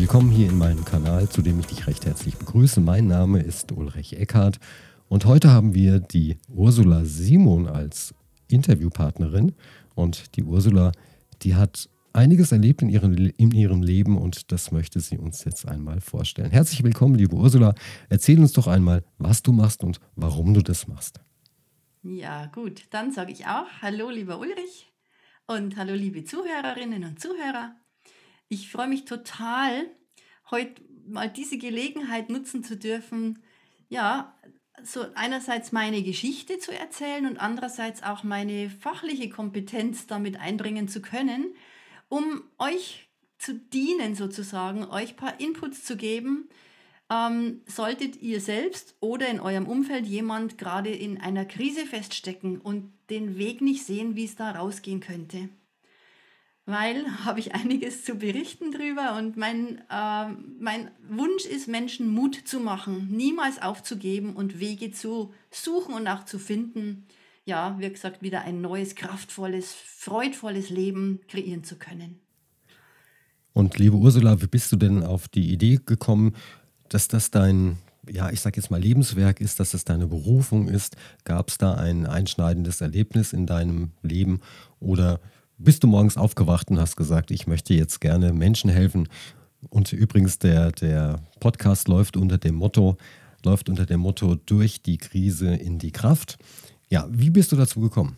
Willkommen hier in meinem Kanal, zu dem ich dich recht herzlich begrüße. Mein Name ist Ulrich Eckhardt und heute haben wir die Ursula Simon als Interviewpartnerin. Und die Ursula, die hat einiges erlebt in ihrem, in ihrem Leben und das möchte sie uns jetzt einmal vorstellen. Herzlich willkommen, liebe Ursula. Erzähl uns doch einmal, was du machst und warum du das machst. Ja, gut, dann sage ich auch Hallo, lieber Ulrich und hallo, liebe Zuhörerinnen und Zuhörer. Ich freue mich total, heute mal diese Gelegenheit nutzen zu dürfen, ja, so einerseits meine Geschichte zu erzählen und andererseits auch meine fachliche Kompetenz damit einbringen zu können, um euch zu dienen sozusagen, euch ein paar Inputs zu geben, ähm, solltet ihr selbst oder in eurem Umfeld jemand gerade in einer Krise feststecken und den Weg nicht sehen, wie es da rausgehen könnte weil habe ich einiges zu berichten drüber und mein, äh, mein Wunsch ist, Menschen Mut zu machen, niemals aufzugeben und Wege zu suchen und auch zu finden, ja, wie gesagt, wieder ein neues, kraftvolles, freudvolles Leben kreieren zu können. Und liebe Ursula, wie bist du denn auf die Idee gekommen, dass das dein, ja, ich sag jetzt mal Lebenswerk ist, dass das deine Berufung ist? Gab es da ein einschneidendes Erlebnis in deinem Leben oder bist du morgens aufgewacht und hast gesagt, ich möchte jetzt gerne Menschen helfen. Und übrigens, der, der Podcast läuft unter dem Motto, läuft unter dem Motto durch die Krise in die Kraft. Ja, wie bist du dazu gekommen?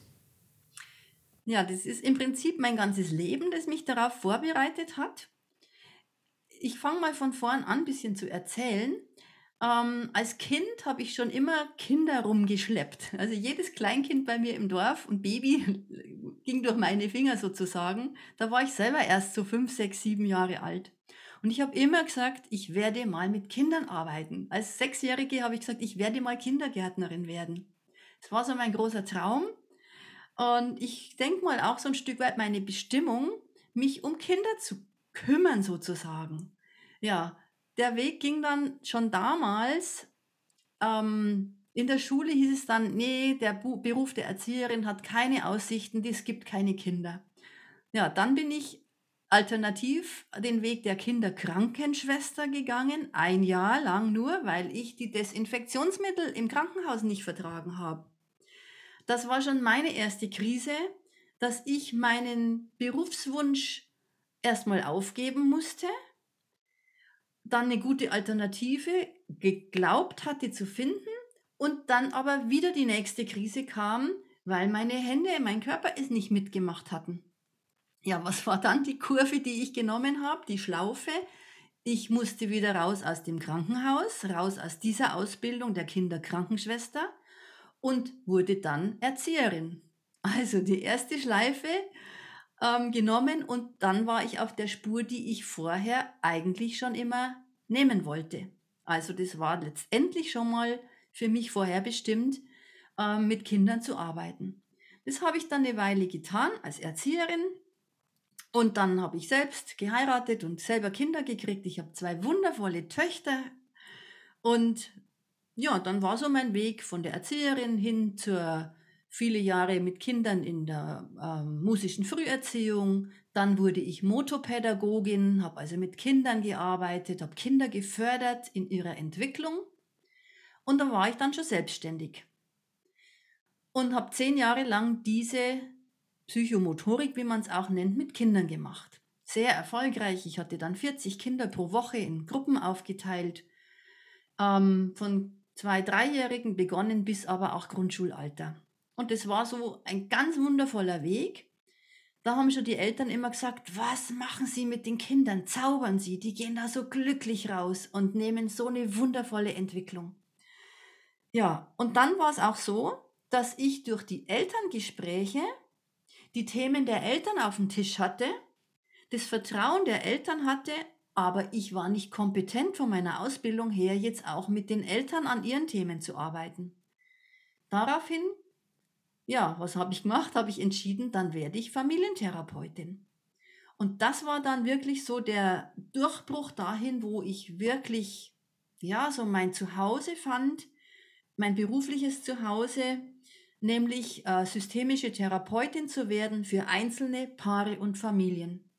Ja, das ist im Prinzip mein ganzes Leben, das mich darauf vorbereitet hat. Ich fange mal von vorn an ein bisschen zu erzählen. Ähm, als Kind habe ich schon immer Kinder rumgeschleppt. Also jedes Kleinkind bei mir im Dorf und Baby ging durch meine Finger sozusagen. Da war ich selber erst so fünf, sechs, sieben Jahre alt. Und ich habe immer gesagt, ich werde mal mit Kindern arbeiten. Als Sechsjährige habe ich gesagt, ich werde mal Kindergärtnerin werden. Das war so mein großer Traum. Und ich denke mal auch so ein Stück weit meine Bestimmung, mich um Kinder zu kümmern sozusagen. Ja, der Weg ging dann schon damals. Ähm, in der Schule hieß es dann, nee, der Beruf der Erzieherin hat keine Aussichten, es gibt keine Kinder. Ja, dann bin ich alternativ den Weg der Kinderkrankenschwester gegangen, ein Jahr lang nur, weil ich die Desinfektionsmittel im Krankenhaus nicht vertragen habe. Das war schon meine erste Krise, dass ich meinen Berufswunsch erstmal aufgeben musste dann eine gute Alternative geglaubt hatte zu finden und dann aber wieder die nächste Krise kam, weil meine Hände, mein Körper es nicht mitgemacht hatten. Ja, was war dann die Kurve, die ich genommen habe, die Schlaufe? Ich musste wieder raus aus dem Krankenhaus, raus aus dieser Ausbildung der Kinderkrankenschwester und wurde dann Erzieherin. Also die erste Schleife ähm, genommen und dann war ich auf der Spur, die ich vorher eigentlich schon immer nehmen wollte. Also das war letztendlich schon mal für mich vorherbestimmt, äh, mit Kindern zu arbeiten. Das habe ich dann eine Weile getan als Erzieherin und dann habe ich selbst geheiratet und selber Kinder gekriegt. Ich habe zwei wundervolle Töchter und ja, dann war so mein Weg von der Erzieherin hin zur viele Jahre mit Kindern in der äh, musischen Früherziehung. Dann wurde ich Motopädagogin, habe also mit Kindern gearbeitet, habe Kinder gefördert in ihrer Entwicklung. Und da war ich dann schon selbstständig. Und habe zehn Jahre lang diese Psychomotorik, wie man es auch nennt, mit Kindern gemacht. Sehr erfolgreich. Ich hatte dann 40 Kinder pro Woche in Gruppen aufgeteilt. Ähm, von zwei, dreijährigen begonnen bis aber auch Grundschulalter. Und das war so ein ganz wundervoller Weg. Da haben schon die Eltern immer gesagt, was machen Sie mit den Kindern? Zaubern Sie, die gehen da so glücklich raus und nehmen so eine wundervolle Entwicklung. Ja, und dann war es auch so, dass ich durch die Elterngespräche die Themen der Eltern auf dem Tisch hatte, das Vertrauen der Eltern hatte aber ich war nicht kompetent von meiner Ausbildung her, jetzt auch mit den Eltern an ihren Themen zu arbeiten. Daraufhin, ja, was habe ich gemacht? Habe ich entschieden, dann werde ich Familientherapeutin. Und das war dann wirklich so der Durchbruch dahin, wo ich wirklich, ja, so mein Zuhause fand, mein berufliches Zuhause, nämlich äh, systemische Therapeutin zu werden für einzelne Paare und Familien.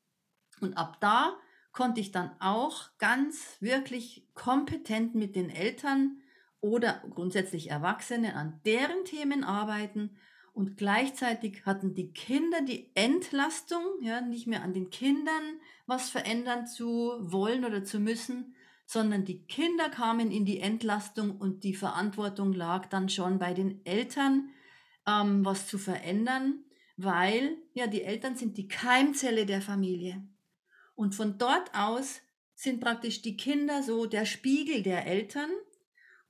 Und ab da konnte ich dann auch ganz wirklich kompetent mit den Eltern oder grundsätzlich Erwachsene an deren Themen arbeiten und gleichzeitig hatten die Kinder die Entlastung, ja, nicht mehr an den Kindern was verändern zu wollen oder zu müssen, sondern die Kinder kamen in die Entlastung und die Verantwortung lag dann schon bei den Eltern, ähm, was zu verändern, weil ja die Eltern sind die Keimzelle der Familie. Und von dort aus sind praktisch die Kinder so der Spiegel der Eltern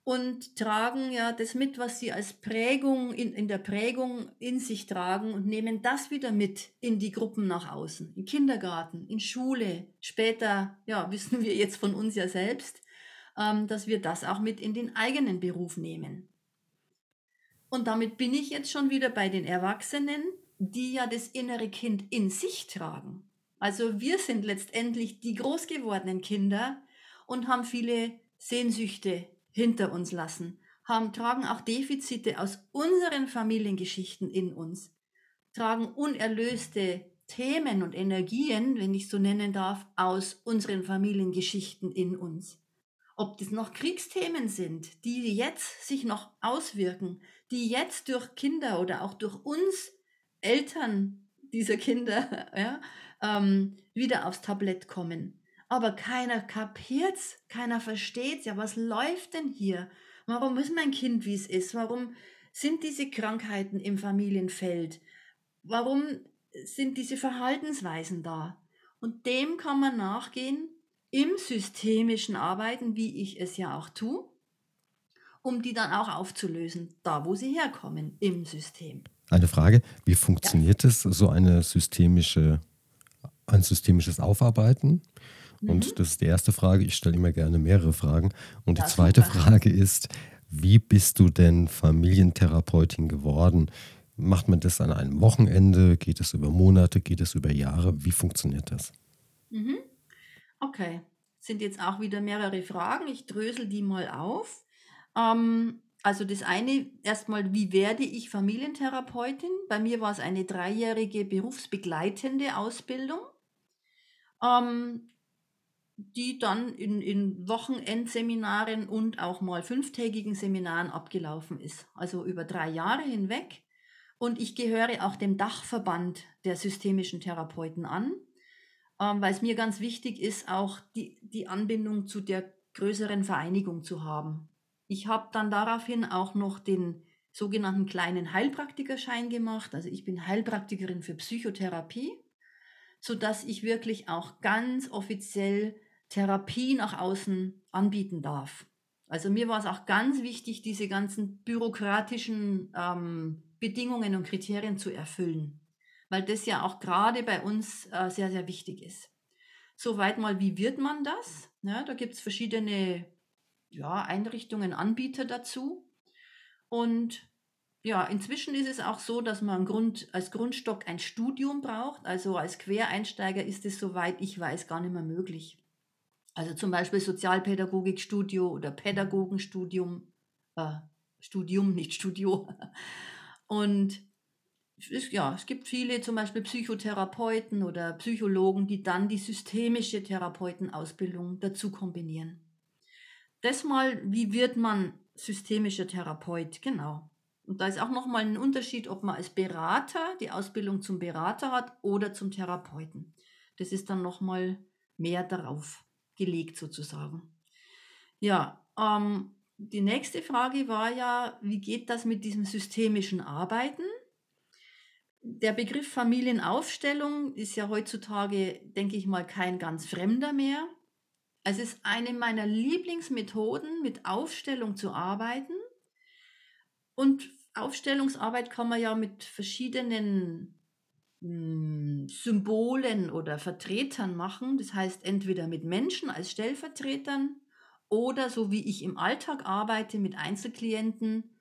und tragen ja das mit, was sie als Prägung in, in der Prägung in sich tragen und nehmen das wieder mit in die Gruppen nach außen, in Kindergarten, in Schule, später, ja, wissen wir jetzt von uns ja selbst, ähm, dass wir das auch mit in den eigenen Beruf nehmen. Und damit bin ich jetzt schon wieder bei den Erwachsenen, die ja das innere Kind in sich tragen. Also wir sind letztendlich die groß gewordenen Kinder und haben viele Sehnsüchte hinter uns lassen, haben, tragen auch Defizite aus unseren Familiengeschichten in uns, tragen unerlöste Themen und Energien, wenn ich so nennen darf, aus unseren Familiengeschichten in uns. Ob das noch Kriegsthemen sind, die jetzt sich noch auswirken, die jetzt durch Kinder oder auch durch uns Eltern dieser Kinder ja, ähm, wieder aufs Tablett kommen. Aber keiner kapiert's, keiner versteht's. Ja, was läuft denn hier? Warum ist mein Kind, wie es ist? Warum sind diese Krankheiten im Familienfeld? Warum sind diese Verhaltensweisen da? Und dem kann man nachgehen im systemischen Arbeiten, wie ich es ja auch tue um die dann auch aufzulösen, da wo sie herkommen im System. Eine Frage, wie funktioniert es, so eine systemische, ein systemisches Aufarbeiten? Und mhm. das ist die erste Frage. Ich stelle immer gerne mehrere Fragen. Und die zweite. Frage ist, wie bist du denn Familientherapeutin geworden? Macht man das an einem Wochenende? Geht es über Monate? Geht es über Jahre? Wie funktioniert das? Mhm. Okay, sind jetzt auch wieder mehrere Fragen. Ich drösel die mal auf. Ähm, also das eine, erstmal, wie werde ich Familientherapeutin? Bei mir war es eine dreijährige berufsbegleitende Ausbildung, ähm, die dann in, in Wochenendseminaren und auch mal fünftägigen Seminaren abgelaufen ist. Also über drei Jahre hinweg. Und ich gehöre auch dem Dachverband der systemischen Therapeuten an, ähm, weil es mir ganz wichtig ist, auch die, die Anbindung zu der größeren Vereinigung zu haben. Ich habe dann daraufhin auch noch den sogenannten kleinen Heilpraktikerschein gemacht. Also ich bin Heilpraktikerin für Psychotherapie, sodass ich wirklich auch ganz offiziell Therapie nach außen anbieten darf. Also mir war es auch ganz wichtig, diese ganzen bürokratischen ähm, Bedingungen und Kriterien zu erfüllen, weil das ja auch gerade bei uns äh, sehr, sehr wichtig ist. Soweit mal, wie wird man das? Ja, da gibt es verschiedene ja, Einrichtungen, Anbieter dazu. Und ja, inzwischen ist es auch so, dass man Grund, als Grundstock ein Studium braucht. Also als Quereinsteiger ist es, soweit ich weiß, gar nicht mehr möglich. Also zum Beispiel Sozialpädagogikstudio oder Pädagogenstudium, äh, Studium, nicht Studio. Und es, ja, es gibt viele, zum Beispiel Psychotherapeuten oder Psychologen, die dann die systemische Therapeutenausbildung dazu kombinieren das mal, wie wird man systemischer Therapeut? Genau. Und da ist auch nochmal ein Unterschied, ob man als Berater die Ausbildung zum Berater hat oder zum Therapeuten. Das ist dann nochmal mehr darauf gelegt sozusagen. Ja, ähm, die nächste Frage war ja, wie geht das mit diesem systemischen Arbeiten? Der Begriff Familienaufstellung ist ja heutzutage, denke ich mal, kein ganz fremder mehr. Es ist eine meiner Lieblingsmethoden, mit Aufstellung zu arbeiten. Und Aufstellungsarbeit kann man ja mit verschiedenen hm, Symbolen oder Vertretern machen. Das heißt, entweder mit Menschen als Stellvertretern oder so wie ich im Alltag arbeite mit Einzelklienten,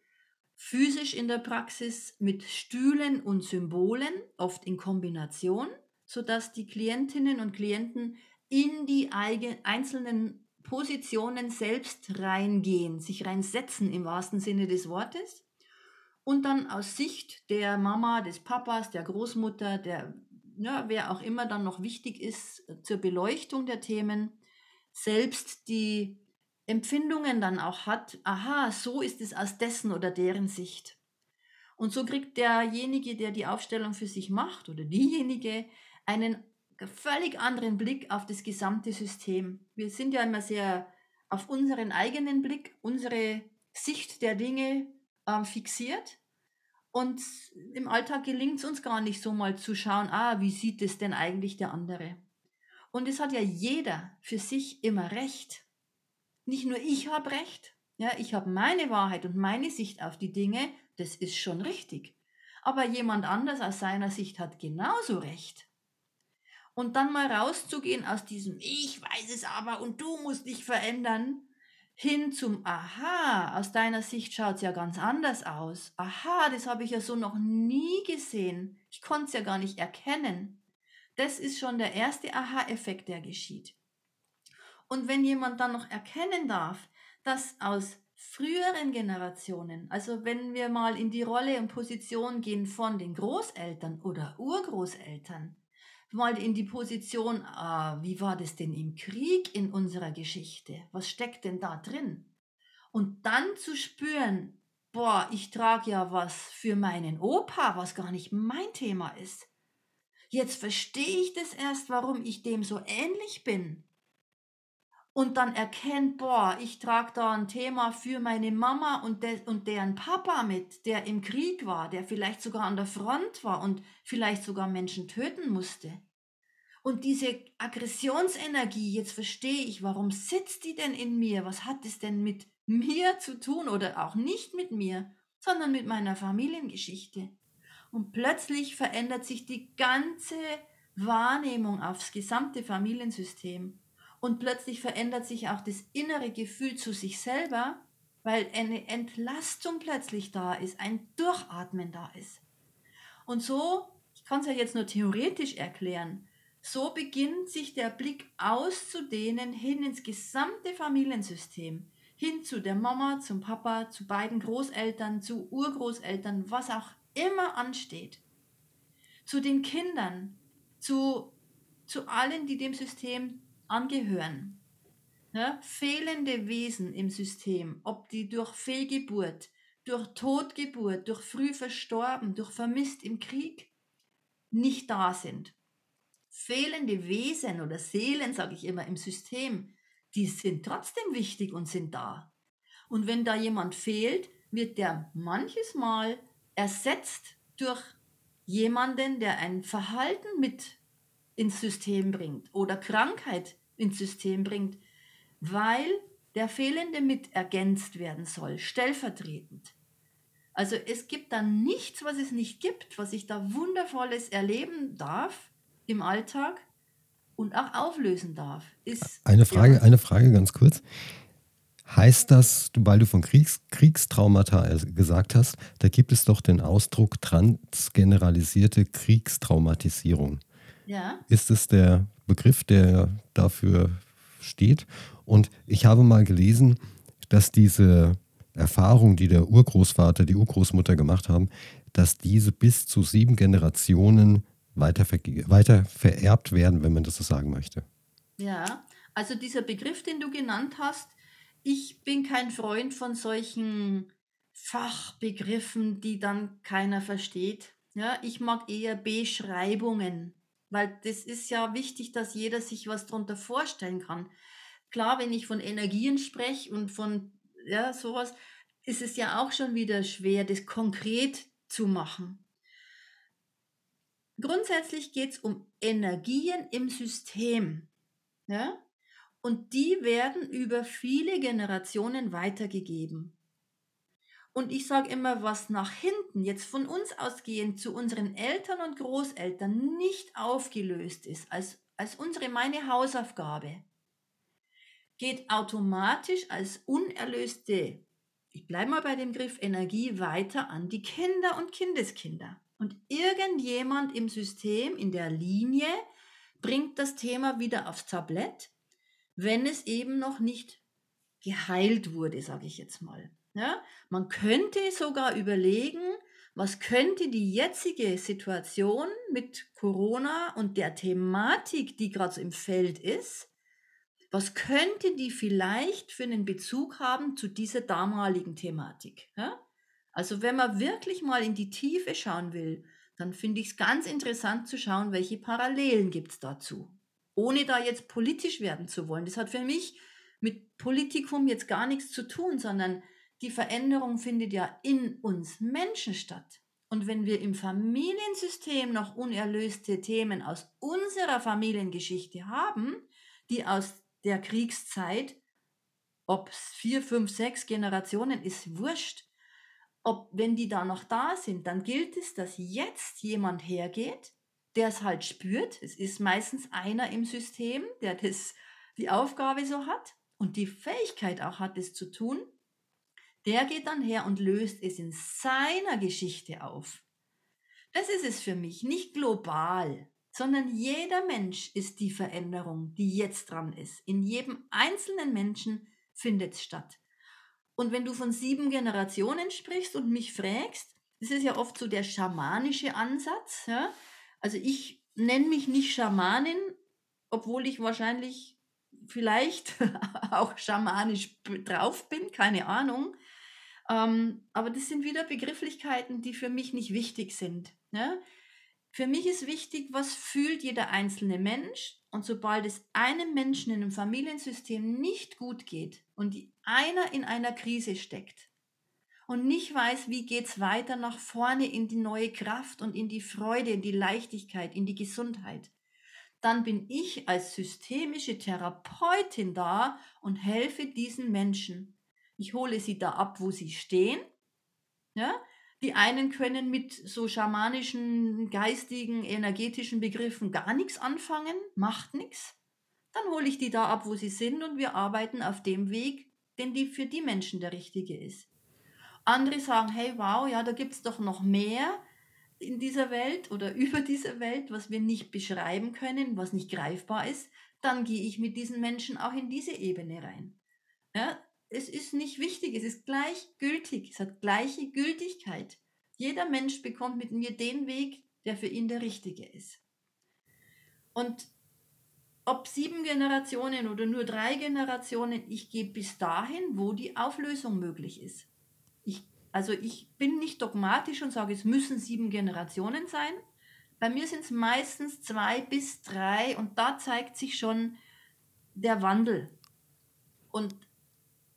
physisch in der Praxis mit Stühlen und Symbolen, oft in Kombination, sodass die Klientinnen und Klienten in die einzelnen Positionen selbst reingehen, sich reinsetzen im wahrsten Sinne des Wortes und dann aus Sicht der Mama, des Papas, der Großmutter, der ja, wer auch immer dann noch wichtig ist äh, zur Beleuchtung der Themen, selbst die Empfindungen dann auch hat, aha, so ist es aus dessen oder deren Sicht. Und so kriegt derjenige, der die Aufstellung für sich macht oder diejenige, einen völlig anderen Blick auf das gesamte System. Wir sind ja immer sehr auf unseren eigenen Blick, unsere Sicht der Dinge ähm, fixiert. Und im Alltag gelingt es uns gar nicht so mal zu schauen, ah, wie sieht es denn eigentlich der andere? Und es hat ja jeder für sich immer recht. Nicht nur ich habe recht, ja, ich habe meine Wahrheit und meine Sicht auf die Dinge, das ist schon richtig. Aber jemand anders aus seiner Sicht hat genauso recht. Und dann mal rauszugehen aus diesem Ich weiß es aber und du musst dich verändern, hin zum Aha, aus deiner Sicht schaut es ja ganz anders aus. Aha, das habe ich ja so noch nie gesehen. Ich konnte es ja gar nicht erkennen. Das ist schon der erste Aha-Effekt, der geschieht. Und wenn jemand dann noch erkennen darf, dass aus früheren Generationen, also wenn wir mal in die Rolle und Position gehen von den Großeltern oder Urgroßeltern, mal in die Position, ah, wie war das denn im Krieg in unserer Geschichte? Was steckt denn da drin? Und dann zu spüren, boah, ich trage ja was für meinen Opa, was gar nicht mein Thema ist. Jetzt verstehe ich das erst, warum ich dem so ähnlich bin. Und dann erkennt, boah, ich trage da ein Thema für meine Mama und, de und deren Papa mit, der im Krieg war, der vielleicht sogar an der Front war und vielleicht sogar Menschen töten musste. Und diese Aggressionsenergie, jetzt verstehe ich, warum sitzt die denn in mir? Was hat es denn mit mir zu tun oder auch nicht mit mir, sondern mit meiner Familiengeschichte? Und plötzlich verändert sich die ganze Wahrnehmung aufs gesamte Familiensystem. Und plötzlich verändert sich auch das innere Gefühl zu sich selber, weil eine Entlastung plötzlich da ist, ein Durchatmen da ist. Und so, ich kann es ja jetzt nur theoretisch erklären, so beginnt sich der Blick auszudehnen hin ins gesamte Familiensystem, hin zu der Mama, zum Papa, zu beiden Großeltern, zu Urgroßeltern, was auch immer ansteht, zu den Kindern, zu, zu allen, die dem System angehören. Ja, fehlende Wesen im System, ob die durch Fehlgeburt, durch Totgeburt, durch früh verstorben, durch vermisst im Krieg nicht da sind fehlende Wesen oder Seelen, sage ich immer, im System, die sind trotzdem wichtig und sind da. Und wenn da jemand fehlt, wird der manches Mal ersetzt durch jemanden, der ein Verhalten mit ins System bringt oder Krankheit ins System bringt, weil der Fehlende mit ergänzt werden soll, stellvertretend. Also es gibt da nichts, was es nicht gibt, was ich da wundervolles erleben darf, im Alltag und auch auflösen darf. Ist, eine, Frage, ja. eine Frage ganz kurz. Heißt das, weil du von Kriegs, Kriegstraumata gesagt hast, da gibt es doch den Ausdruck transgeneralisierte Kriegstraumatisierung. Ja. Ist es der Begriff, der dafür steht? Und ich habe mal gelesen, dass diese Erfahrung, die der Urgroßvater, die Urgroßmutter gemacht haben, dass diese bis zu sieben Generationen weiter, weiter vererbt werden, wenn man das so sagen möchte. Ja, also dieser Begriff, den du genannt hast, ich bin kein Freund von solchen Fachbegriffen, die dann keiner versteht. Ja, ich mag eher Beschreibungen, weil das ist ja wichtig, dass jeder sich was darunter vorstellen kann. Klar, wenn ich von Energien spreche und von ja, sowas, ist es ja auch schon wieder schwer, das konkret zu machen. Grundsätzlich geht es um Energien im System. Ja? Und die werden über viele Generationen weitergegeben. Und ich sage immer, was nach hinten, jetzt von uns ausgehend zu unseren Eltern und Großeltern nicht aufgelöst ist, als, als unsere meine Hausaufgabe, geht automatisch als unerlöste, ich bleibe mal bei dem Griff Energie, weiter an die Kinder und Kindeskinder. Und irgendjemand im System, in der Linie, bringt das Thema wieder aufs Tablett, wenn es eben noch nicht geheilt wurde, sage ich jetzt mal. Ja, man könnte sogar überlegen, was könnte die jetzige Situation mit Corona und der Thematik, die gerade so im Feld ist, was könnte die vielleicht für einen Bezug haben zu dieser damaligen Thematik? Ja? Also wenn man wirklich mal in die Tiefe schauen will, dann finde ich es ganz interessant zu schauen, welche Parallelen gibt es dazu. Ohne da jetzt politisch werden zu wollen. Das hat für mich mit Politikum jetzt gar nichts zu tun, sondern die Veränderung findet ja in uns Menschen statt. Und wenn wir im Familiensystem noch unerlöste Themen aus unserer Familiengeschichte haben, die aus der Kriegszeit, ob es vier, fünf, sechs Generationen ist, wurscht. Ob, wenn die da noch da sind, dann gilt es, dass jetzt jemand hergeht, der es halt spürt. Es ist meistens einer im System, der das, die Aufgabe so hat und die Fähigkeit auch hat, es zu tun der geht dann her und löst es in seiner Geschichte auf. Das ist es für mich, nicht global, sondern jeder Mensch ist die Veränderung, die jetzt dran ist. In jedem einzelnen Menschen findet es statt. Und wenn du von sieben Generationen sprichst und mich fragst, das ist ja oft so der schamanische Ansatz. Ja? Also ich nenne mich nicht Schamanin, obwohl ich wahrscheinlich vielleicht auch schamanisch drauf bin, keine Ahnung. Ähm, aber das sind wieder Begrifflichkeiten, die für mich nicht wichtig sind. Ne? Für mich ist wichtig, was fühlt jeder einzelne Mensch. Und sobald es einem Menschen in einem Familiensystem nicht gut geht und einer in einer Krise steckt und nicht weiß, wie geht es weiter nach vorne in die neue Kraft und in die Freude, in die Leichtigkeit, in die Gesundheit, dann bin ich als systemische Therapeutin da und helfe diesen Menschen ich hole sie da ab, wo sie stehen. Ja? Die einen können mit so schamanischen, geistigen, energetischen Begriffen gar nichts anfangen, macht nichts. Dann hole ich die da ab, wo sie sind und wir arbeiten auf dem Weg, den die für die Menschen der richtige ist. Andere sagen, hey, wow, ja, da gibt es doch noch mehr in dieser Welt oder über diese Welt, was wir nicht beschreiben können, was nicht greifbar ist. Dann gehe ich mit diesen Menschen auch in diese Ebene rein. Ja, es ist nicht wichtig, es ist gleichgültig, es hat gleiche Gültigkeit. Jeder Mensch bekommt mit mir den Weg, der für ihn der richtige ist. Und ob sieben Generationen oder nur drei Generationen, ich gehe bis dahin, wo die Auflösung möglich ist. Ich, also ich bin nicht dogmatisch und sage, es müssen sieben Generationen sein. Bei mir sind es meistens zwei bis drei und da zeigt sich schon der Wandel. Und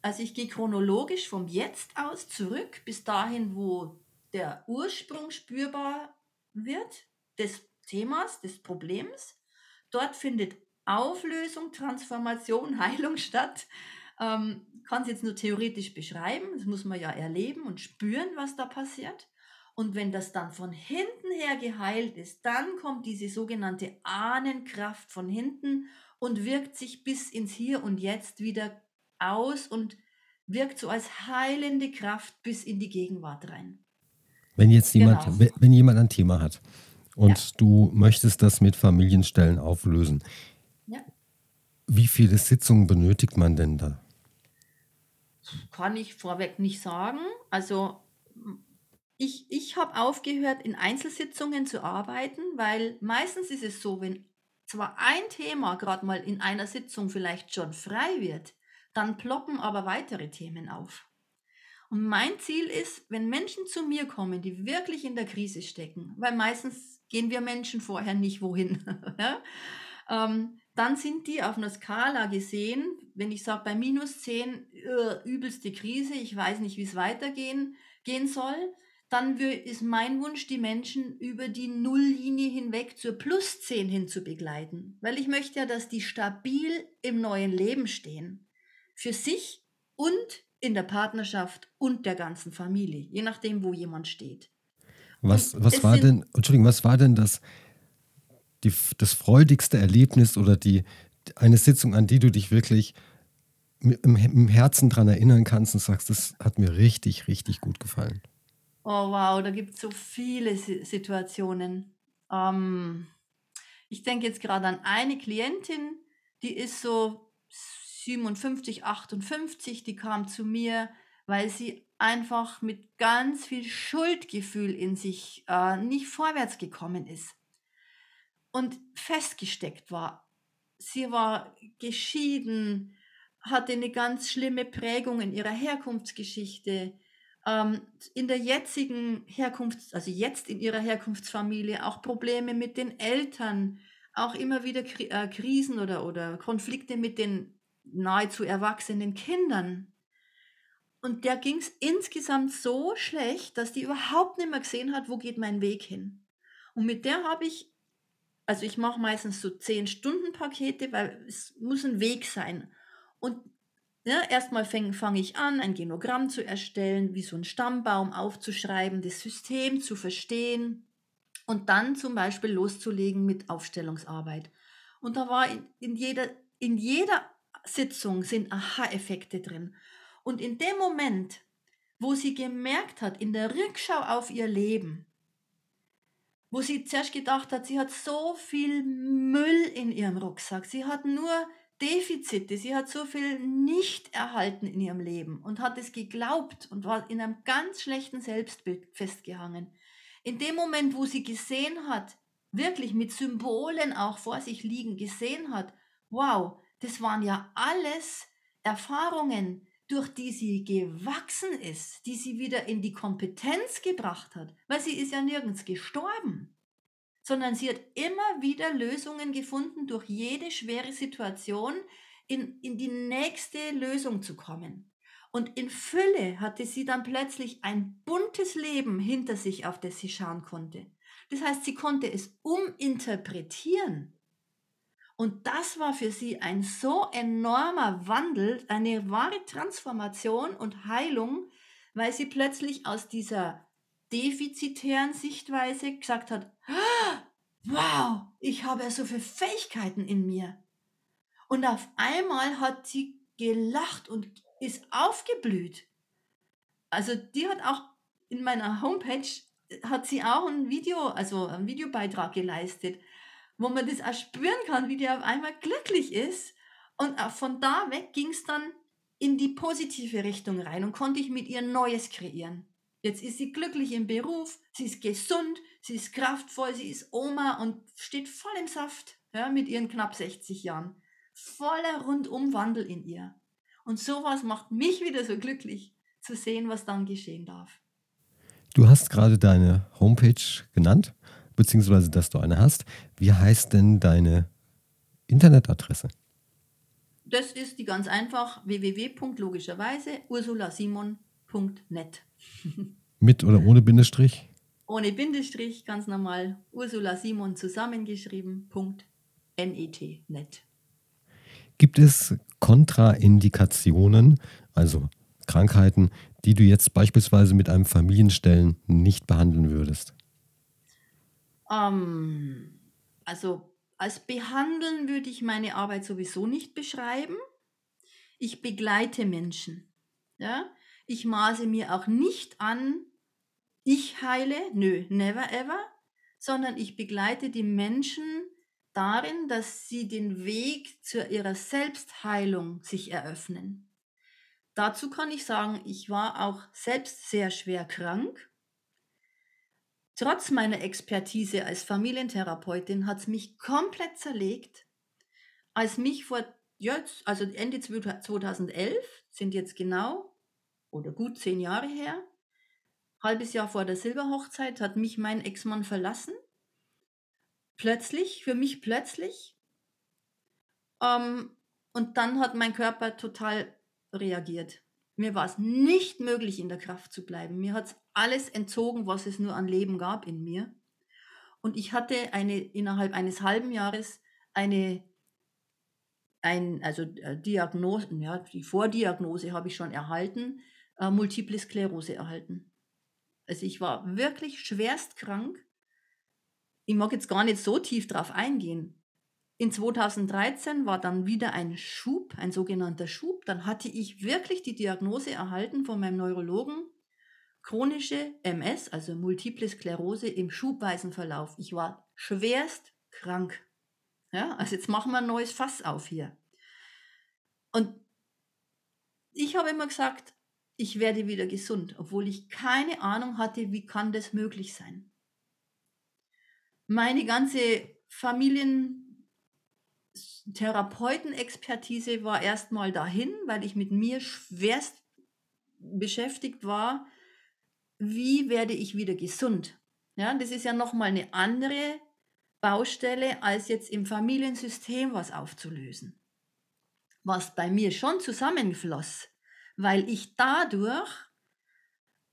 also ich gehe chronologisch vom Jetzt aus zurück bis dahin, wo der Ursprung spürbar wird des Themas, des Problems. Dort findet Auflösung, Transformation, Heilung statt. Ähm, kann es jetzt nur theoretisch beschreiben, das muss man ja erleben und spüren, was da passiert. Und wenn das dann von hinten her geheilt ist, dann kommt diese sogenannte Ahnenkraft von hinten und wirkt sich bis ins Hier und Jetzt wieder aus und wirkt so als heilende Kraft bis in die Gegenwart rein. Wenn jetzt jemand, genau. wenn jemand ein Thema hat und ja. du möchtest das mit Familienstellen auflösen, ja. wie viele Sitzungen benötigt man denn da? Kann ich vorweg nicht sagen. Also ich, ich habe aufgehört, in Einzelsitzungen zu arbeiten, weil meistens ist es so, wenn zwar ein Thema gerade mal in einer Sitzung vielleicht schon frei wird, dann ploppen aber weitere Themen auf. Und mein Ziel ist, wenn Menschen zu mir kommen, die wirklich in der Krise stecken, weil meistens gehen wir Menschen vorher nicht wohin, ähm, dann sind die auf einer Skala gesehen, wenn ich sage, bei minus 10 äh, übelste Krise, ich weiß nicht, wie es weitergehen gehen soll, dann ist mein Wunsch, die Menschen über die Nulllinie hinweg zur Plus 10 hin zu begleiten. Weil ich möchte ja, dass die stabil im neuen Leben stehen für sich und in der Partnerschaft und der ganzen Familie, je nachdem, wo jemand steht. Was, was war denn, Entschuldigung, was war denn das, die, das freudigste Erlebnis oder die, eine Sitzung, an die du dich wirklich im, im Herzen dran erinnern kannst und sagst, das hat mir richtig, richtig gut gefallen? Oh wow, da gibt es so viele Situationen. Ähm, ich denke jetzt gerade an eine Klientin, die ist so 57, 58, die kam zu mir, weil sie einfach mit ganz viel Schuldgefühl in sich äh, nicht vorwärts gekommen ist und festgesteckt war. Sie war geschieden, hatte eine ganz schlimme Prägung in ihrer Herkunftsgeschichte, ähm, in der jetzigen Herkunfts-, also jetzt in ihrer Herkunftsfamilie auch Probleme mit den Eltern, auch immer wieder äh, Krisen oder, oder Konflikte mit den nahezu erwachsenen Kindern. Und der ging es insgesamt so schlecht, dass die überhaupt nicht mehr gesehen hat, wo geht mein Weg hin. Und mit der habe ich also ich mache meistens so 10-Stunden-Pakete, weil es muss ein Weg sein. Und ja, erstmal fange fang ich an, ein Genogramm zu erstellen, wie so ein Stammbaum aufzuschreiben, das System zu verstehen und dann zum Beispiel loszulegen mit Aufstellungsarbeit. Und da war in, in, jeder, in jeder Sitzung sind Aha-Effekte drin. Und in dem Moment, wo sie gemerkt hat, in der Rückschau auf ihr Leben, wo sie zuerst gedacht hat, sie hat so viel Müll in ihrem Rucksack, sie hat nur Defizite, sie hat so viel nicht erhalten in ihrem Leben und hat es geglaubt und war in einem ganz schlechten Selbstbild festgehangen. In dem Moment, wo sie gesehen hat, wirklich mit Symbolen auch vor sich liegen, gesehen hat, wow, das waren ja alles Erfahrungen, durch die sie gewachsen ist, die sie wieder in die Kompetenz gebracht hat, weil sie ist ja nirgends gestorben, sondern sie hat immer wieder Lösungen gefunden, durch jede schwere Situation in, in die nächste Lösung zu kommen. Und in Fülle hatte sie dann plötzlich ein buntes Leben hinter sich, auf das sie schauen konnte. Das heißt, sie konnte es uminterpretieren und das war für sie ein so enormer Wandel, eine wahre Transformation und Heilung, weil sie plötzlich aus dieser defizitären Sichtweise gesagt hat, ah, wow, ich habe ja so viele Fähigkeiten in mir. Und auf einmal hat sie gelacht und ist aufgeblüht. Also die hat auch in meiner Homepage hat sie auch ein Video, also einen Videobeitrag geleistet wo man das auch spüren kann, wie die auf einmal glücklich ist. Und von da weg ging es dann in die positive Richtung rein und konnte ich mit ihr Neues kreieren. Jetzt ist sie glücklich im Beruf, sie ist gesund, sie ist kraftvoll, sie ist Oma und steht voll im Saft ja, mit ihren knapp 60 Jahren. Voller Rundumwandel in ihr. Und sowas macht mich wieder so glücklich zu sehen, was dann geschehen darf. Du hast gerade deine Homepage genannt beziehungsweise dass du eine hast. Wie heißt denn deine Internetadresse? Das ist die ganz einfach www.logischerweise ursulasimon.net. Mit oder ohne Bindestrich? Ohne Bindestrich, ganz normal. Ursula Simon zusammengeschrieben. .net. Net. Gibt es Kontraindikationen, also Krankheiten, die du jetzt beispielsweise mit einem Familienstellen nicht behandeln würdest? Ähm, also als behandeln würde ich meine Arbeit sowieso nicht beschreiben. Ich begleite Menschen. Ja? Ich maße mir auch nicht an, ich heile, nö, never ever, sondern ich begleite die Menschen darin, dass sie den Weg zu ihrer Selbstheilung sich eröffnen. Dazu kann ich sagen, ich war auch selbst sehr schwer krank Trotz meiner Expertise als Familientherapeutin hat es mich komplett zerlegt, als mich vor, jetzt, also Ende 2011, sind jetzt genau oder gut zehn Jahre her, halbes Jahr vor der Silberhochzeit, hat mich mein Ex-Mann verlassen. Plötzlich, für mich plötzlich. Ähm, und dann hat mein Körper total reagiert. Mir war es nicht möglich, in der Kraft zu bleiben. Mir hat es alles entzogen, was es nur an Leben gab in mir. Und ich hatte eine, innerhalb eines halben Jahres eine, ein, also äh, Diagnose, ja, die Vordiagnose habe ich schon erhalten, äh, Multiple Sklerose erhalten. Also ich war wirklich schwerst krank. Ich mag jetzt gar nicht so tief drauf eingehen. In 2013 war dann wieder ein Schub, ein sogenannter Schub. Dann hatte ich wirklich die Diagnose erhalten von meinem Neurologen, chronische MS, also Multiple Sklerose im schubweisen Verlauf. Ich war schwerst krank. Ja, also jetzt machen wir ein neues Fass auf hier. Und ich habe immer gesagt, ich werde wieder gesund, obwohl ich keine Ahnung hatte, wie kann das möglich sein. Meine ganze Familientherapeutenexpertise war erstmal dahin, weil ich mit mir schwerst beschäftigt war, wie werde ich wieder gesund. Ja, das ist ja nochmal eine andere Baustelle, als jetzt im Familiensystem was aufzulösen. Was bei mir schon zusammenfloss, weil ich dadurch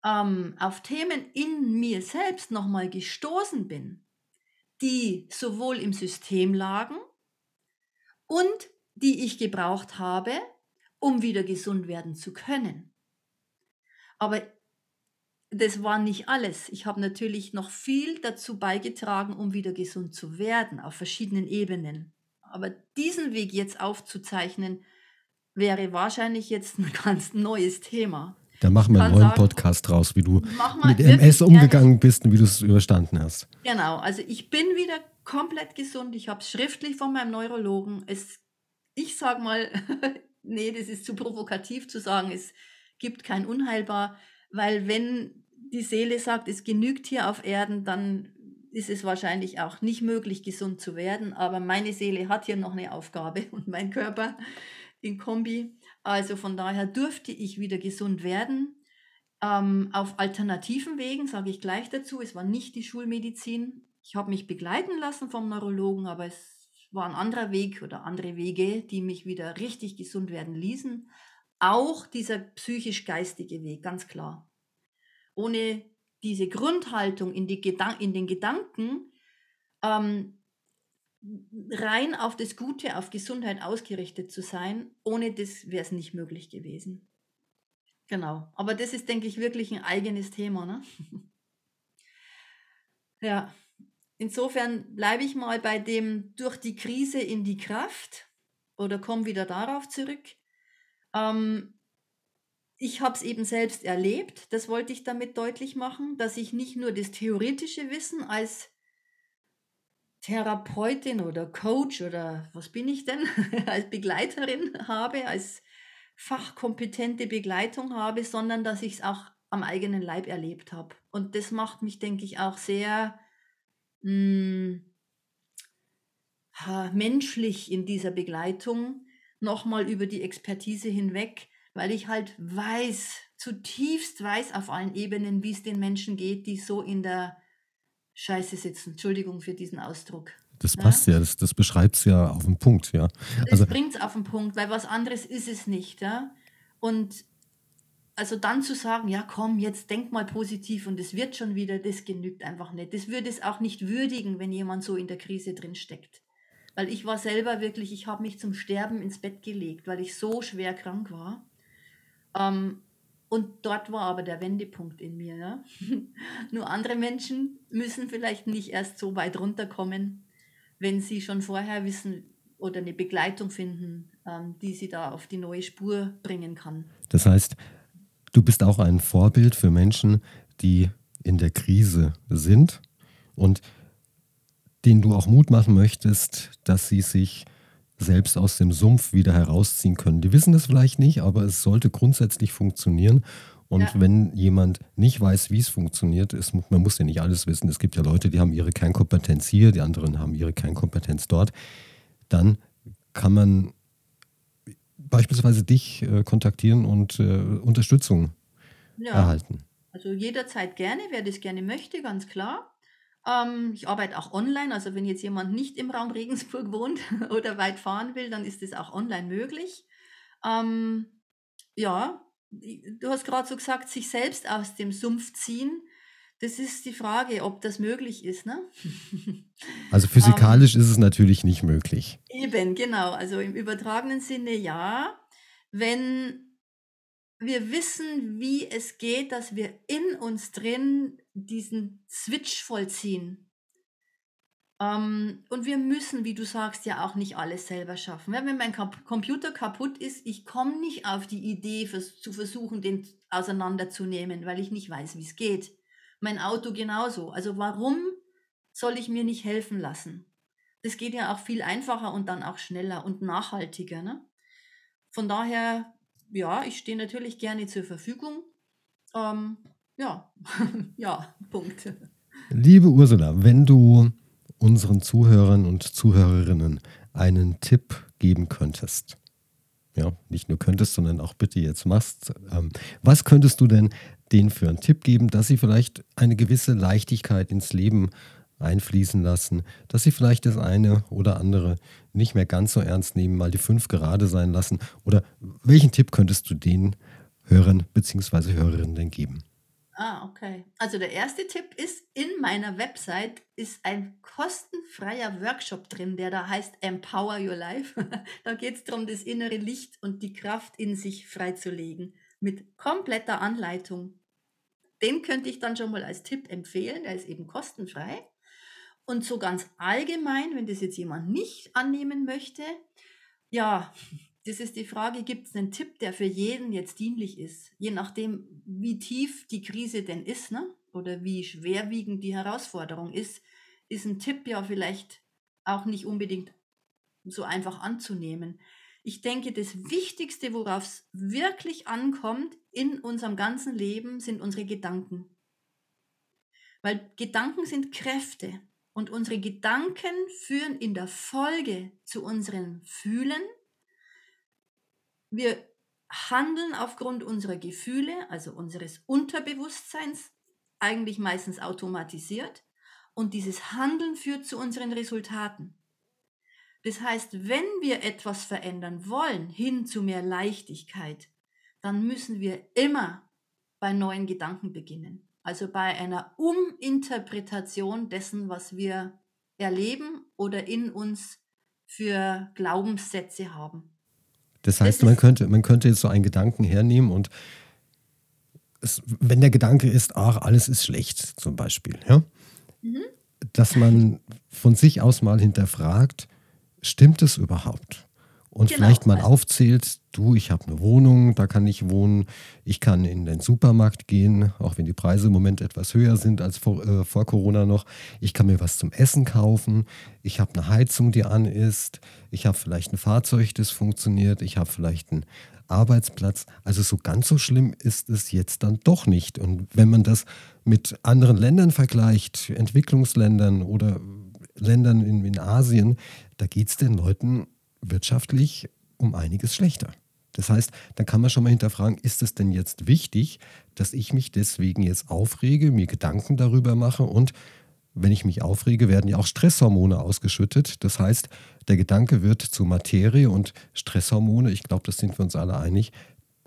ähm, auf Themen in mir selbst nochmal gestoßen bin, die sowohl im System lagen und die ich gebraucht habe, um wieder gesund werden zu können. Aber das war nicht alles. Ich habe natürlich noch viel dazu beigetragen, um wieder gesund zu werden, auf verschiedenen Ebenen. Aber diesen Weg jetzt aufzuzeichnen, wäre wahrscheinlich jetzt ein ganz neues Thema. Da machen wir einen neuen sagen, Podcast draus, wie du mit MS umgegangen bist und wie du es überstanden hast. Genau, also ich bin wieder komplett gesund. Ich habe es schriftlich von meinem Neurologen. Es, ich sage mal, nee, das ist zu provokativ zu sagen, es gibt kein Unheilbar, weil wenn die Seele sagt, es genügt hier auf Erden, dann ist es wahrscheinlich auch nicht möglich, gesund zu werden. Aber meine Seele hat hier noch eine Aufgabe und mein Körper in Kombi. Also von daher dürfte ich wieder gesund werden. Ähm, auf alternativen Wegen sage ich gleich dazu. Es war nicht die Schulmedizin. Ich habe mich begleiten lassen vom Neurologen, aber es war ein anderer Weg oder andere Wege, die mich wieder richtig gesund werden ließen. Auch dieser psychisch-geistige Weg, ganz klar ohne diese Grundhaltung in, die Gedan in den Gedanken ähm, rein auf das Gute, auf Gesundheit ausgerichtet zu sein, ohne das wäre es nicht möglich gewesen. Genau. Aber das ist, denke ich, wirklich ein eigenes Thema. Ne? ja. Insofern bleibe ich mal bei dem durch die Krise in die Kraft oder komme wieder darauf zurück. Ähm, ich habe es eben selbst erlebt, das wollte ich damit deutlich machen, dass ich nicht nur das theoretische Wissen als Therapeutin oder Coach oder was bin ich denn, als Begleiterin habe, als fachkompetente Begleitung habe, sondern dass ich es auch am eigenen Leib erlebt habe. Und das macht mich, denke ich, auch sehr mh, hm, menschlich in dieser Begleitung, nochmal über die Expertise hinweg, weil ich halt weiß, zutiefst weiß auf allen Ebenen, wie es den Menschen geht, die so in der Scheiße sitzen. Entschuldigung für diesen Ausdruck. Das passt ja, ja das, das beschreibt es ja auf den Punkt, ja. Also, das bringt es auf den Punkt, weil was anderes ist es nicht, ja. Und also dann zu sagen, ja komm, jetzt denk mal positiv und es wird schon wieder, das genügt einfach nicht. Das würde es auch nicht würdigen, wenn jemand so in der Krise drin steckt. Weil ich war selber wirklich, ich habe mich zum Sterben ins Bett gelegt, weil ich so schwer krank war. Ähm, und dort war aber der Wendepunkt in mir. Ja? Nur andere Menschen müssen vielleicht nicht erst so weit runterkommen, wenn sie schon vorher wissen oder eine Begleitung finden, ähm, die sie da auf die neue Spur bringen kann. Das heißt, du bist auch ein Vorbild für Menschen, die in der Krise sind und denen du auch Mut machen möchtest, dass sie sich selbst aus dem Sumpf wieder herausziehen können. Die wissen das vielleicht nicht, aber es sollte grundsätzlich funktionieren. Und ja. wenn jemand nicht weiß, wie es funktioniert, ist, man muss ja nicht alles wissen. Es gibt ja Leute, die haben ihre Kernkompetenz hier, die anderen haben ihre Kernkompetenz dort. Dann kann man beispielsweise dich äh, kontaktieren und äh, Unterstützung ja. erhalten. Also jederzeit gerne, wer das gerne möchte, ganz klar. Ähm, ich arbeite auch online, also wenn jetzt jemand nicht im Raum Regensburg wohnt oder weit fahren will, dann ist das auch online möglich. Ähm, ja, du hast gerade so gesagt, sich selbst aus dem Sumpf ziehen. Das ist die Frage, ob das möglich ist, ne? Also Ähm, physikalisch ist es natürlich nicht möglich. eben, genau. Also im übertragenen Sinne ja. Wenn wir wissen, wie es geht, dass wir in uns drin diesen Switch vollziehen. Ähm, und wir müssen, wie du sagst, ja auch nicht alles selber schaffen. Wenn mein Computer kaputt ist, ich komme nicht auf die Idee, vers zu versuchen, den auseinanderzunehmen, weil ich nicht weiß, wie es geht. Mein Auto genauso. Also warum soll ich mir nicht helfen lassen? Das geht ja auch viel einfacher und dann auch schneller und nachhaltiger. Ne? Von daher, ja, ich stehe natürlich gerne zur Verfügung. Ähm, ja, ja, Punkt. Liebe Ursula, wenn du unseren Zuhörern und Zuhörerinnen einen Tipp geben könntest, ja, nicht nur könntest, sondern auch bitte jetzt machst, ähm, was könntest du denn denen für einen Tipp geben, dass sie vielleicht eine gewisse Leichtigkeit ins Leben einfließen lassen, dass sie vielleicht das eine oder andere nicht mehr ganz so ernst nehmen, mal die fünf gerade sein lassen? Oder welchen Tipp könntest du den Hörern bzw. Hörerinnen denn geben? Ah, okay. Also der erste Tipp ist, in meiner Website ist ein kostenfreier Workshop drin, der da heißt Empower Your Life. da geht es darum, das innere Licht und die Kraft in sich freizulegen. Mit kompletter Anleitung. Den könnte ich dann schon mal als Tipp empfehlen. Der ist eben kostenfrei. Und so ganz allgemein, wenn das jetzt jemand nicht annehmen möchte, ja, das ist die Frage, gibt es einen Tipp, der für jeden jetzt dienlich ist? Je nachdem, wie tief die Krise denn ist, ne? oder wie schwerwiegend die Herausforderung ist, ist ein Tipp ja vielleicht auch nicht unbedingt so einfach anzunehmen. Ich denke, das Wichtigste, worauf es wirklich ankommt in unserem ganzen Leben, sind unsere Gedanken. Weil Gedanken sind Kräfte und unsere Gedanken führen in der Folge zu unseren Fühlen. Wir handeln aufgrund unserer Gefühle, also unseres Unterbewusstseins, eigentlich meistens automatisiert. Und dieses Handeln führt zu unseren Resultaten. Das heißt, wenn wir etwas verändern wollen, hin zu mehr Leichtigkeit, dann müssen wir immer bei neuen Gedanken beginnen. Also bei einer Uminterpretation dessen, was wir erleben oder in uns für Glaubenssätze haben. Das heißt, das man, könnte, man könnte jetzt so einen Gedanken hernehmen und es, wenn der Gedanke ist, ach, alles ist schlecht zum Beispiel, ja, mhm. dass man von sich aus mal hinterfragt, stimmt es überhaupt? Und genau. vielleicht mal aufzählt, du, ich habe eine Wohnung, da kann ich wohnen, ich kann in den Supermarkt gehen, auch wenn die Preise im Moment etwas höher sind als vor, äh, vor Corona noch. Ich kann mir was zum Essen kaufen, ich habe eine Heizung, die an ist, ich habe vielleicht ein Fahrzeug, das funktioniert, ich habe vielleicht einen Arbeitsplatz. Also so ganz so schlimm ist es jetzt dann doch nicht. Und wenn man das mit anderen Ländern vergleicht, Entwicklungsländern oder Ländern in, in Asien, da geht es den Leuten wirtschaftlich um einiges schlechter. Das heißt, dann kann man schon mal hinterfragen, ist es denn jetzt wichtig, dass ich mich deswegen jetzt aufrege, mir Gedanken darüber mache und wenn ich mich aufrege, werden ja auch Stresshormone ausgeschüttet. Das heißt, der Gedanke wird zu Materie und Stresshormone, ich glaube, das sind wir uns alle einig,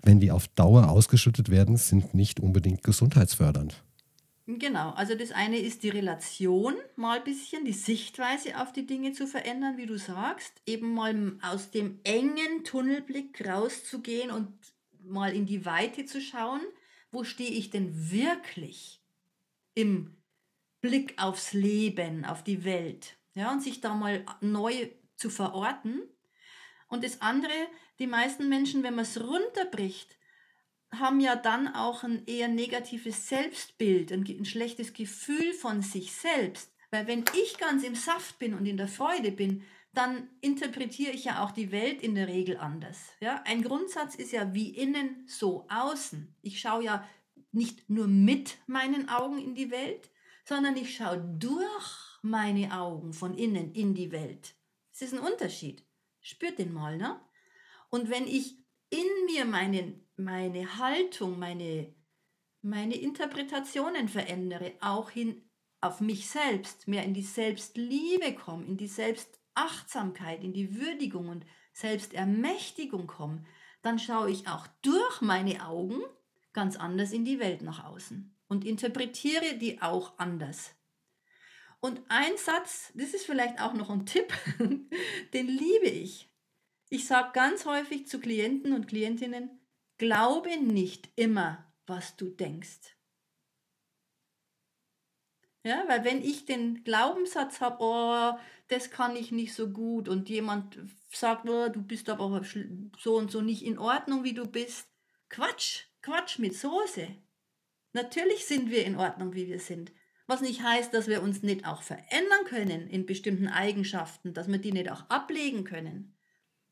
wenn die auf Dauer ausgeschüttet werden, sind nicht unbedingt gesundheitsfördernd. Genau, also das eine ist die Relation, mal ein bisschen die Sichtweise auf die Dinge zu verändern, wie du sagst, eben mal aus dem engen Tunnelblick rauszugehen und mal in die Weite zu schauen, wo stehe ich denn wirklich im Blick aufs Leben, auf die Welt, ja, und sich da mal neu zu verorten. Und das andere, die meisten Menschen, wenn man es runterbricht, haben ja dann auch ein eher negatives Selbstbild, ein, ein schlechtes Gefühl von sich selbst. Weil wenn ich ganz im Saft bin und in der Freude bin, dann interpretiere ich ja auch die Welt in der Regel anders. Ja? Ein Grundsatz ist ja wie innen, so außen. Ich schaue ja nicht nur mit meinen Augen in die Welt, sondern ich schaue durch meine Augen von innen in die Welt. Das ist ein Unterschied. Spürt den mal, ne? Und wenn ich in mir meinen meine Haltung, meine, meine Interpretationen verändere, auch hin auf mich selbst, mehr in die Selbstliebe komme, in die Selbstachtsamkeit, in die Würdigung und Selbstermächtigung komme, dann schaue ich auch durch meine Augen ganz anders in die Welt nach außen. und interpretiere die auch anders. Und ein Satz, das ist vielleicht auch noch ein Tipp, den liebe ich. Ich sage ganz häufig zu Klienten und Klientinnen, glaube nicht immer, was du denkst. Ja, weil wenn ich den Glaubenssatz habe, oh, das kann ich nicht so gut und jemand sagt, oh, du bist aber so und so nicht in Ordnung, wie du bist. Quatsch, Quatsch mit Soße. Natürlich sind wir in Ordnung, wie wir sind. Was nicht heißt, dass wir uns nicht auch verändern können in bestimmten Eigenschaften, dass wir die nicht auch ablegen können.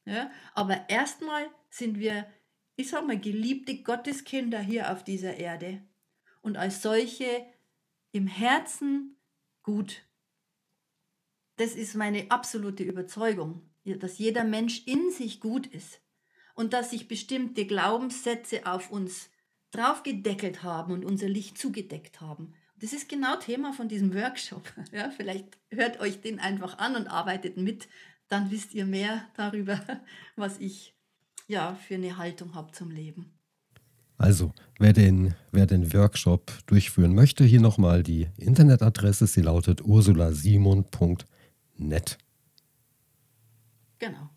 Ja? Aber erstmal sind wir, ich sag mal, geliebte Gotteskinder hier auf dieser Erde und als solche im Herzen gut. Das ist meine absolute Überzeugung, dass jeder Mensch in sich gut ist und dass sich bestimmte Glaubenssätze auf uns draufgedeckelt haben und unser Licht zugedeckt haben. Das ist genau Thema von diesem Workshop. Ja, vielleicht hört euch den einfach an und arbeitet mit. Dann wisst ihr mehr darüber, was ich ja für eine Haltung habe zum Leben. Also, wer den, wer den Workshop durchführen möchte, hier nochmal die Internetadresse. Sie lautet ursulasimon.net. Genau.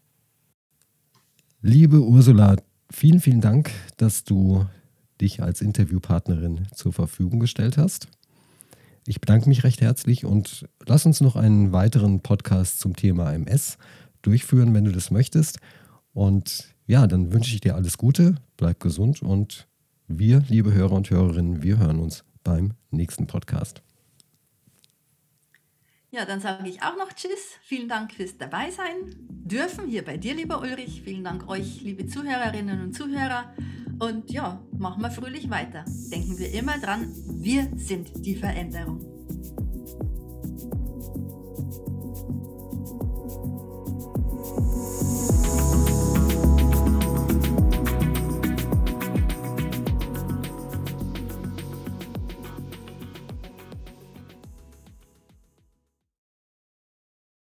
Liebe Ursula, vielen, vielen Dank, dass du dich als Interviewpartnerin zur Verfügung gestellt hast. Ich bedanke mich recht herzlich und lass uns noch einen weiteren Podcast zum Thema MS durchführen, wenn du das möchtest. Und ja, dann wünsche ich dir alles Gute, bleib gesund und wir, liebe Hörer und Hörerinnen, wir hören uns beim nächsten Podcast. Ja, dann sage ich auch noch Tschüss. Vielen Dank fürs Dabeisein dürfen hier bei dir, lieber Ulrich. Vielen Dank euch, liebe Zuhörerinnen und Zuhörer. Und ja, machen wir fröhlich weiter. Denken wir immer dran, wir sind die Veränderung.